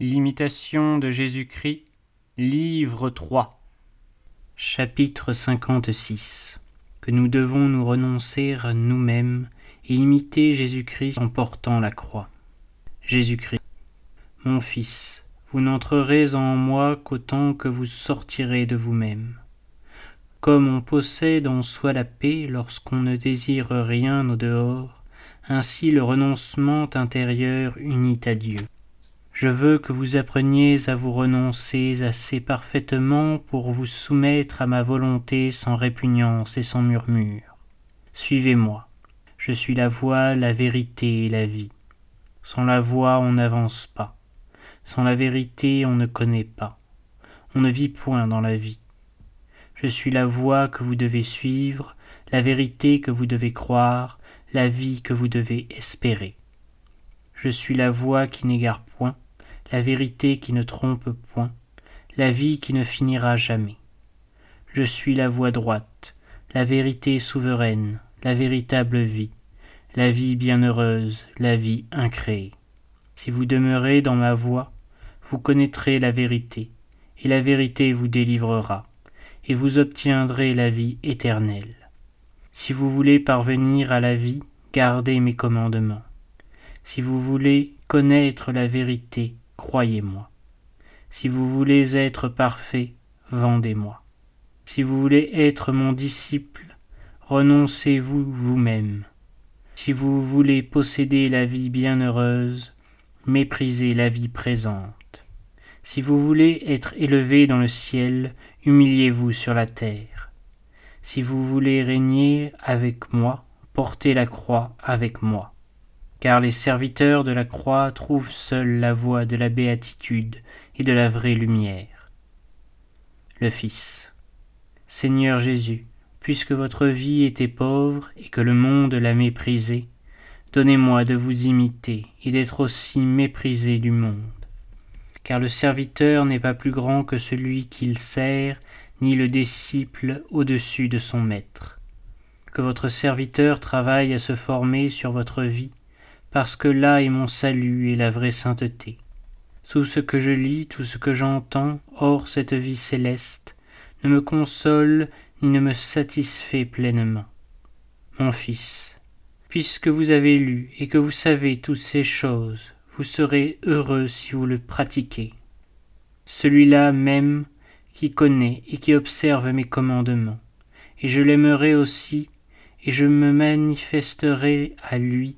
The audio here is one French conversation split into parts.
L'imitation de Jésus-Christ, livre 3, chapitre 56. Que nous devons nous renoncer à nous-mêmes et imiter Jésus-Christ en portant la croix. Jésus-Christ, mon Fils, vous n'entrerez en moi qu'autant que vous sortirez de vous-même. Comme on possède en soi la paix lorsqu'on ne désire rien au dehors, ainsi le renoncement intérieur unit à Dieu. Je veux que vous appreniez à vous renoncer assez parfaitement pour vous soumettre à ma volonté sans répugnance et sans murmure. Suivez-moi. Je suis la voie, la vérité et la vie. Sans la voie, on n'avance pas. Sans la vérité, on ne connaît pas. On ne vit point dans la vie. Je suis la voie que vous devez suivre, la vérité que vous devez croire, la vie que vous devez espérer. Je suis la voie qui n'égare la vérité qui ne trompe point, la vie qui ne finira jamais. Je suis la voie droite, la vérité souveraine, la véritable vie, la vie bienheureuse, la vie incréée. Si vous demeurez dans ma voie, vous connaîtrez la vérité, et la vérité vous délivrera, et vous obtiendrez la vie éternelle. Si vous voulez parvenir à la vie, gardez mes commandements. Si vous voulez connaître la vérité, croyez-moi. Si vous voulez être parfait, vendez-moi. Si vous voulez être mon disciple, renoncez-vous vous-même. Si vous voulez posséder la vie bienheureuse, méprisez la vie présente. Si vous voulez être élevé dans le ciel, humiliez-vous sur la terre. Si vous voulez régner avec moi, portez la croix avec moi car les serviteurs de la croix trouvent seuls la voie de la béatitude et de la vraie lumière. Le Fils. Seigneur Jésus, puisque votre vie était pauvre et que le monde l'a méprisée, donnez-moi de vous imiter et d'être aussi méprisé du monde. Car le serviteur n'est pas plus grand que celui qu'il sert, ni le disciple au-dessus de son maître. Que votre serviteur travaille à se former sur votre vie parce que là est mon salut et la vraie sainteté. Tout ce que je lis, tout ce que j'entends, hors cette vie céleste, ne me console ni ne me satisfait pleinement. Mon fils, puisque vous avez lu et que vous savez toutes ces choses, vous serez heureux si vous le pratiquez. Celui-là même qui connaît et qui observe mes commandements, et je l'aimerai aussi, et je me manifesterai à lui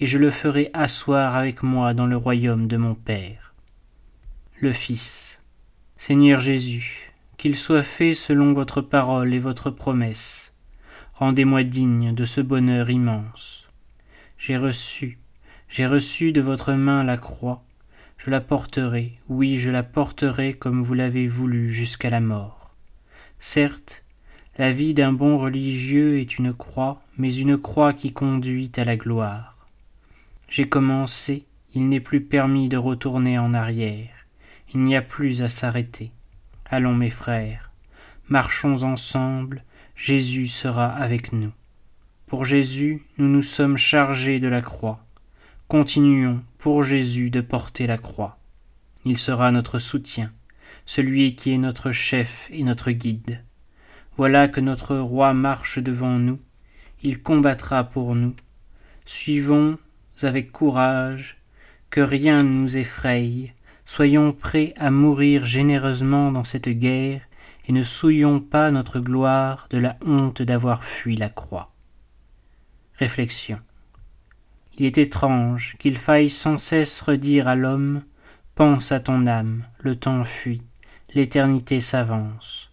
et je le ferai asseoir avec moi dans le royaume de mon Père. Le Fils. Seigneur Jésus, qu'il soit fait selon votre parole et votre promesse. Rendez-moi digne de ce bonheur immense. J'ai reçu, j'ai reçu de votre main la croix, je la porterai, oui, je la porterai comme vous l'avez voulu jusqu'à la mort. Certes, la vie d'un bon religieux est une croix, mais une croix qui conduit à la gloire. J'ai commencé, il n'est plus permis de retourner en arrière, il n'y a plus à s'arrêter. Allons mes frères, marchons ensemble, Jésus sera avec nous. Pour Jésus, nous nous sommes chargés de la croix. Continuons pour Jésus de porter la croix. Il sera notre soutien, celui qui est notre chef et notre guide. Voilà que notre roi marche devant nous, il combattra pour nous. Suivons avec courage, que rien ne nous effraye, soyons prêts à mourir généreusement dans cette guerre, et ne souillons pas notre gloire de la honte d'avoir fui la croix. Réflexion. Il est étrange qu'il faille sans cesse redire à l'homme Pense à ton âme, le temps fuit, l'éternité s'avance.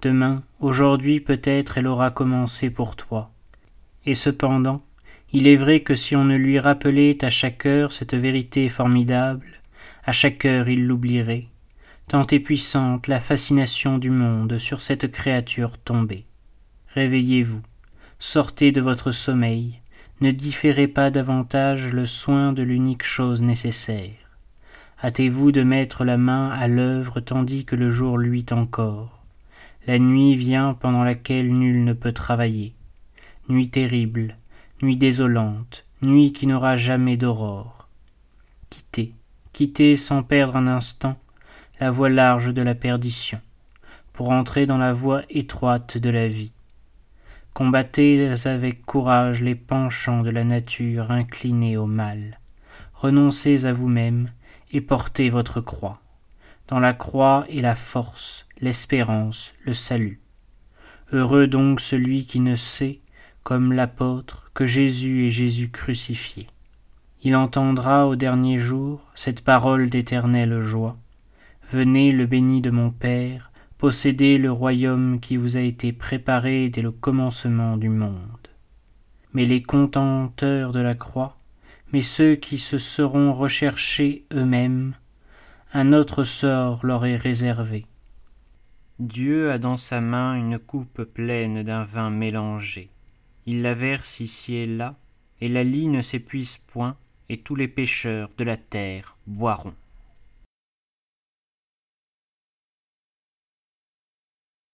Demain, aujourd'hui peut-être elle aura commencé pour toi. Et cependant, il est vrai que si on ne lui rappelait à chaque heure cette vérité formidable, à chaque heure il l'oublierait, tant est puissante la fascination du monde sur cette créature tombée. Réveillez-vous, sortez de votre sommeil, ne différez pas davantage le soin de l'unique chose nécessaire. Hâtez-vous de mettre la main à l'œuvre tandis que le jour luit encore. La nuit vient pendant laquelle nul ne peut travailler. Nuit terrible, nuit désolante, nuit qui n'aura jamais d'aurore. Quittez, quittez sans perdre un instant la voie large de la perdition, pour entrer dans la voie étroite de la vie. Combattez avec courage les penchants de la nature inclinée au mal. Renoncez à vous-même et portez votre croix. Dans la croix est la force, l'espérance, le salut. Heureux donc celui qui ne sait, comme l'apôtre, que Jésus est Jésus crucifié. Il entendra au dernier jour cette parole d'éternelle joie. Venez le béni de mon Père, possédez le royaume qui vous a été préparé dès le commencement du monde. Mais les contenteurs de la croix, mais ceux qui se seront recherchés eux-mêmes, un autre sort leur est réservé. Dieu a dans sa main une coupe pleine d'un vin mélangé. Il la verse ici et là, et la lie ne s'épuise point, et tous les pêcheurs de la terre boiront.